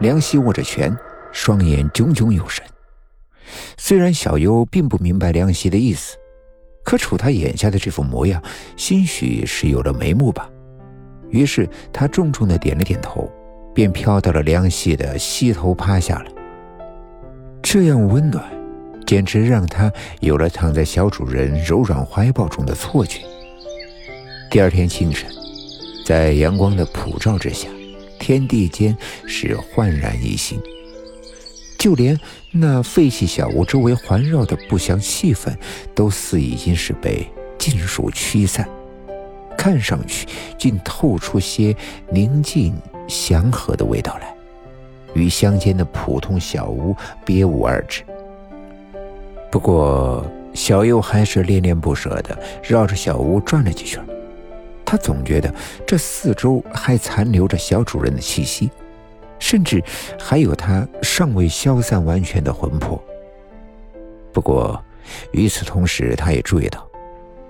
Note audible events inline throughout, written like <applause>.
梁希握着拳，双眼炯炯有神。虽然小优并不明白梁希的意思，可瞅他眼下的这副模样，兴许是有了眉目吧。于是他重重的点了点头，便飘到了梁希的膝头趴下了。这样温暖，简直让他有了躺在小主人柔软怀抱中的错觉。第二天清晨，在阳光的普照之下，天地间是焕然一新。就连那废弃小屋周围环绕的不祥气氛，都似已经是被尽数驱散，看上去竟透出些宁静祥和的味道来，与乡间的普通小屋别无二致。不过，小优还是恋恋不舍地绕着小屋转了几圈，他总觉得这四周还残留着小主人的气息。甚至还有他尚未消散完全的魂魄。不过，与此同时，他也注意到，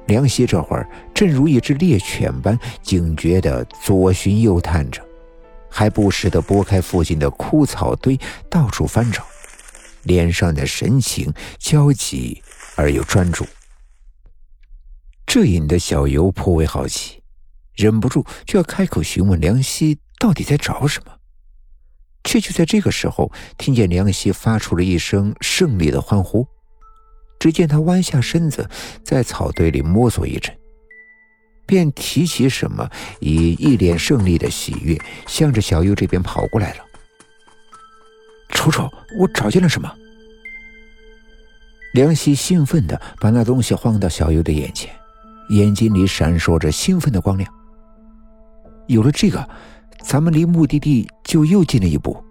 梁希这会儿正如一只猎犬般警觉地左寻右探着，还不时地拨开附近的枯草堆，到处翻找，脸上的神情焦急而又专注。这引得小尤颇为好奇，忍不住就要开口询问梁希到底在找什么。却就在这个时候，听见梁希发出了一声胜利的欢呼。只见他弯下身子，在草堆里摸索一阵，便提起什么，以一脸胜利的喜悦，向着小优这边跑过来了。瞅瞅，我找见了什么？梁希兴奋地把那东西晃到小优的眼前，眼睛里闪烁着兴奋的光亮。有了这个。咱们离目的地就又近了一步。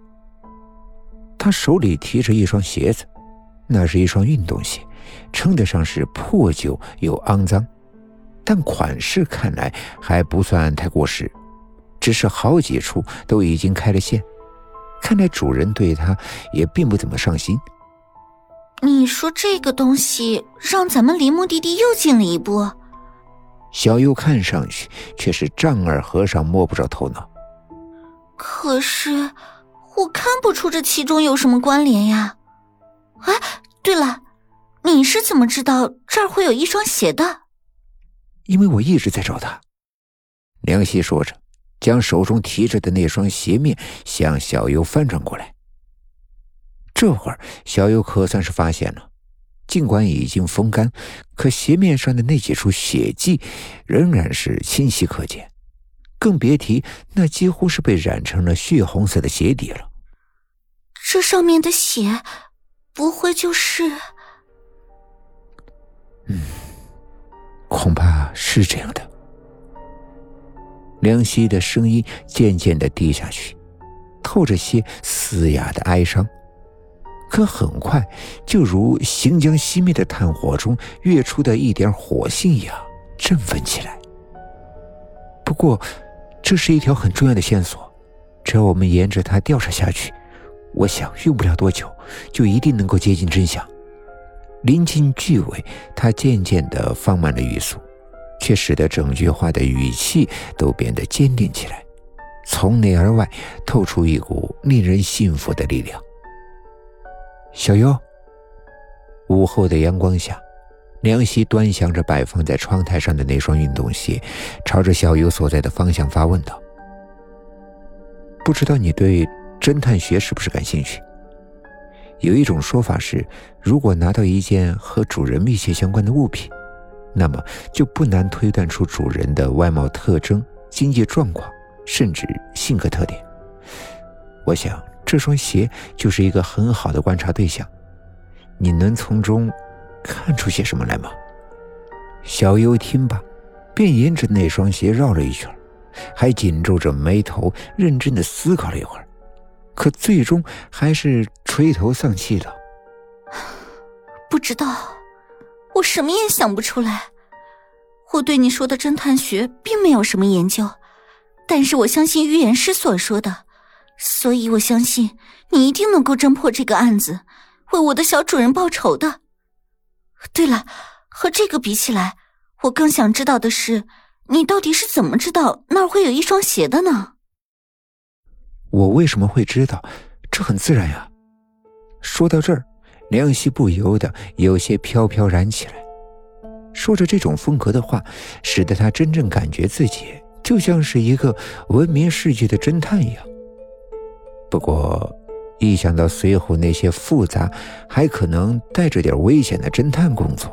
他手里提着一双鞋子，那是一双运动鞋，称得上是破旧又肮脏，但款式看来还不算太过时，只是好几处都已经开了线，看来主人对他也并不怎么上心。你说这个东西让咱们离目的地又近了一步？小优看上去却是丈二和尚摸不着头脑。可是，我看不出这其中有什么关联呀。哎，对了，你是怎么知道这儿会有一双鞋的？因为我一直在找他。梁希说着，将手中提着的那双鞋面向小优翻转过来。这会儿，小优可算是发现了，尽管已经风干，可鞋面上的那几处血迹仍然是清晰可见。更别提那几乎是被染成了血红色的鞋底了。这上面的血，不会就是……嗯，恐怕是这样的。梁希的声音渐渐的低下去，透着些嘶哑的哀伤，可很快就如行将熄灭的炭火中跃出的一点火星一样振奋起来。不过。这是一条很重要的线索，只要我们沿着它调查下去，我想用不了多久，就一定能够接近真相。临近句尾，他渐渐地放慢了语速，却使得整句话的语气都变得坚定起来，从内而外透出一股令人信服的力量。小优，午后的阳光下。梁希端详着摆放在窗台上的那双运动鞋，朝着小优所在的方向发问道：“不知道你对侦探学是不是感兴趣？有一种说法是，如果拿到一件和主人密切相关的物品，那么就不难推断出主人的外貌特征、经济状况，甚至性格特点。我想这双鞋就是一个很好的观察对象，你能从中……”看出些什么来吗？小优听罢，便沿着那双鞋绕了一圈，还紧皱着眉头，认真的思考了一会儿，可最终还是垂头丧气道：“ <sighs> 不知道，我什么也想不出来。我对你说的侦探学并没有什么研究，但是我相信预言师所说的，所以我相信你一定能够侦破这个案子，为我的小主人报仇的。”对了，和这个比起来，我更想知道的是，你到底是怎么知道那儿会有一双鞋的呢？我为什么会知道？这很自然呀。说到这儿，梁希不由得有些飘飘然起来。说着这种风格的话，使得他真正感觉自己就像是一个闻名世界的侦探一样。不过，一想到随后那些复杂还可能带着点危险的侦探工作，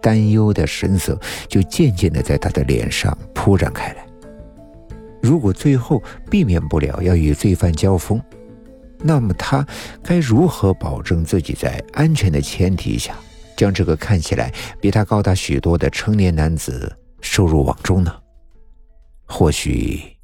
担忧的神色就渐渐的在他的脸上铺展开来。如果最后避免不了要与罪犯交锋，那么他该如何保证自己在安全的前提下，将这个看起来比他高大许多的成年男子收入网中呢？或许。